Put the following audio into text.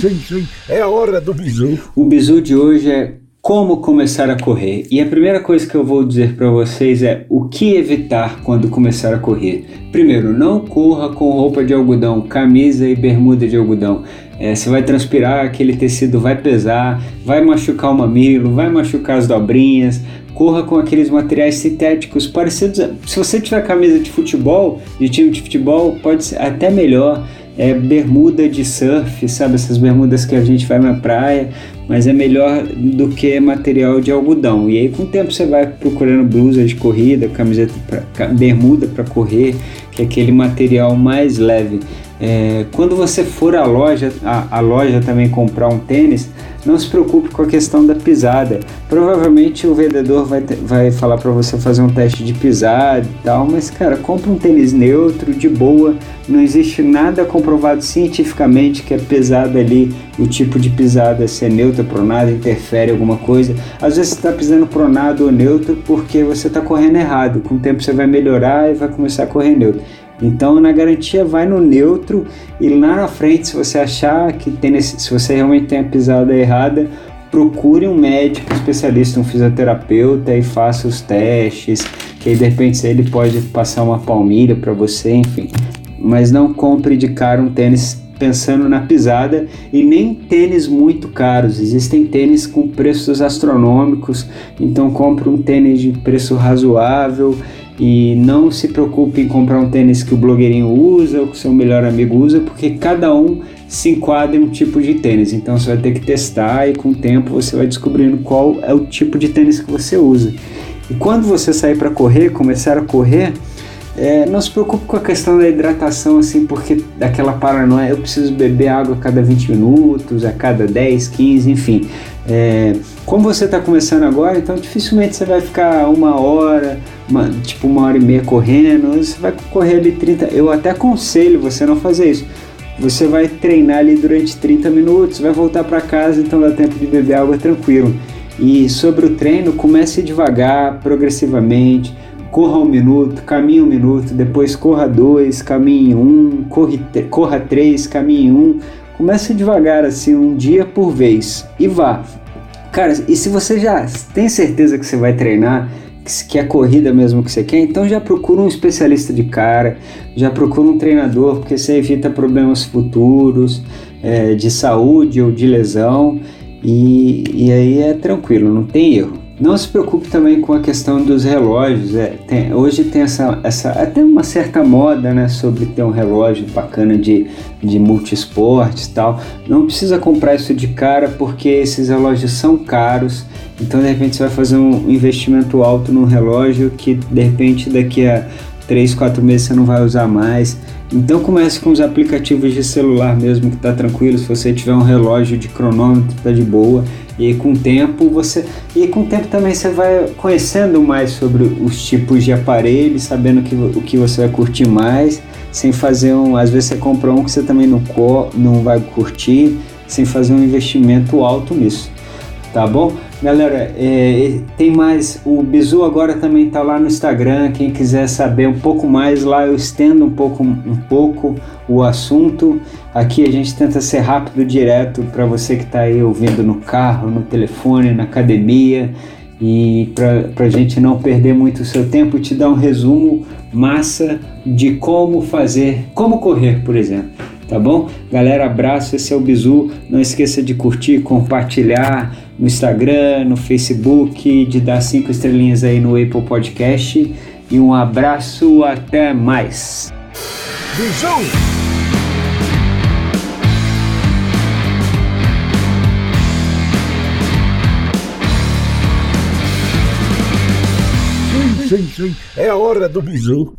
Sim. É a hora do bisu. O bisu de hoje é como começar a correr. E a primeira coisa que eu vou dizer para vocês é o que evitar quando começar a correr. Primeiro, não corra com roupa de algodão, camisa e bermuda de algodão. É, você vai transpirar, aquele tecido vai pesar, vai machucar o mamilo, vai machucar as dobrinhas. Corra com aqueles materiais sintéticos parecidos. Se você tiver camisa de futebol, de time de futebol, pode ser até melhor é bermuda de surf, sabe? Essas bermudas que a gente vai na praia, mas é melhor do que material de algodão. E aí com o tempo você vai procurando blusa de corrida, camiseta, pra, bermuda para correr, que é aquele material mais leve. É, quando você for à loja, a, a loja também comprar um tênis, não se preocupe com a questão da pisada. Provavelmente o vendedor vai, vai falar para você fazer um teste de pisada e tal, mas cara, compra um tênis neutro, de boa. Não existe nada comprovado cientificamente que é pesado ali, o tipo de pisada, se é neutra, pronada, interfere alguma coisa. Às vezes você está pisando pronado ou neutro porque você está correndo errado. Com o tempo você vai melhorar e vai começar a correr neutro. Então, na garantia, vai no neutro e lá na frente, se você achar que tem se você realmente tem a pisada errada, procure um médico especialista, um fisioterapeuta e faça os testes, que aí de repente ele pode passar uma palmilha para você, enfim. Mas não compre de cara um tênis pensando na pisada e nem tênis muito caros. Existem tênis com preços astronômicos, então compre um tênis de preço razoável e não se preocupe em comprar um tênis que o blogueirinho usa ou que o seu melhor amigo usa, porque cada um se enquadra em um tipo de tênis. Então você vai ter que testar e com o tempo você vai descobrindo qual é o tipo de tênis que você usa. E quando você sair para correr, começar a correr, é, não se preocupe com a questão da hidratação, assim, porque daquela paranoia, eu preciso beber água a cada 20 minutos, a cada 10, 15, enfim. É, como você está começando agora, então dificilmente você vai ficar uma hora, uma, tipo uma hora e meia correndo, você vai correr ali 30. Eu até aconselho você não fazer isso. Você vai treinar ali durante 30 minutos, vai voltar para casa, então dá tempo de beber água tranquilo. E sobre o treino, comece devagar, progressivamente. Corra um minuto, caminhe um minuto, depois corra dois, caminhe um, corre, corra três, caminhe um. Comece devagar, assim, um dia por vez e vá. Cara, e se você já tem certeza que você vai treinar, que é corrida mesmo que você quer, então já procura um especialista de cara, já procura um treinador, porque você evita problemas futuros é, de saúde ou de lesão, e, e aí é tranquilo, não tem erro. Não se preocupe também com a questão dos relógios. É, tem, hoje tem essa, essa até uma certa moda né, sobre ter um relógio bacana de, de multisportes e tal. Não precisa comprar isso de cara porque esses relógios são caros. Então de repente você vai fazer um investimento alto num relógio que de repente daqui a 3, 4 meses você não vai usar mais. Então comece com os aplicativos de celular mesmo que tá tranquilo. Se você tiver um relógio de cronômetro, tá de boa. E com o tempo você e com o tempo também você vai conhecendo mais sobre os tipos de aparelhos, sabendo que, o que você vai curtir mais, sem fazer um, às vezes você compra um que você também não não vai curtir, sem fazer um investimento alto nisso. Tá bom? Galera, é, tem mais. O Bizu agora também está lá no Instagram. Quem quiser saber um pouco mais, lá eu estendo um pouco, um pouco o assunto. Aqui a gente tenta ser rápido, direto para você que está aí ouvindo no carro, no telefone, na academia. E para a gente não perder muito o seu tempo, te dar um resumo massa de como fazer, como correr, por exemplo tá bom? Galera, abraço, esse é o Bizu. Não esqueça de curtir, compartilhar no Instagram, no Facebook, de dar cinco estrelinhas aí no Apple Podcast. E um abraço, até mais. Sim, sim, sim. É a hora do bisu.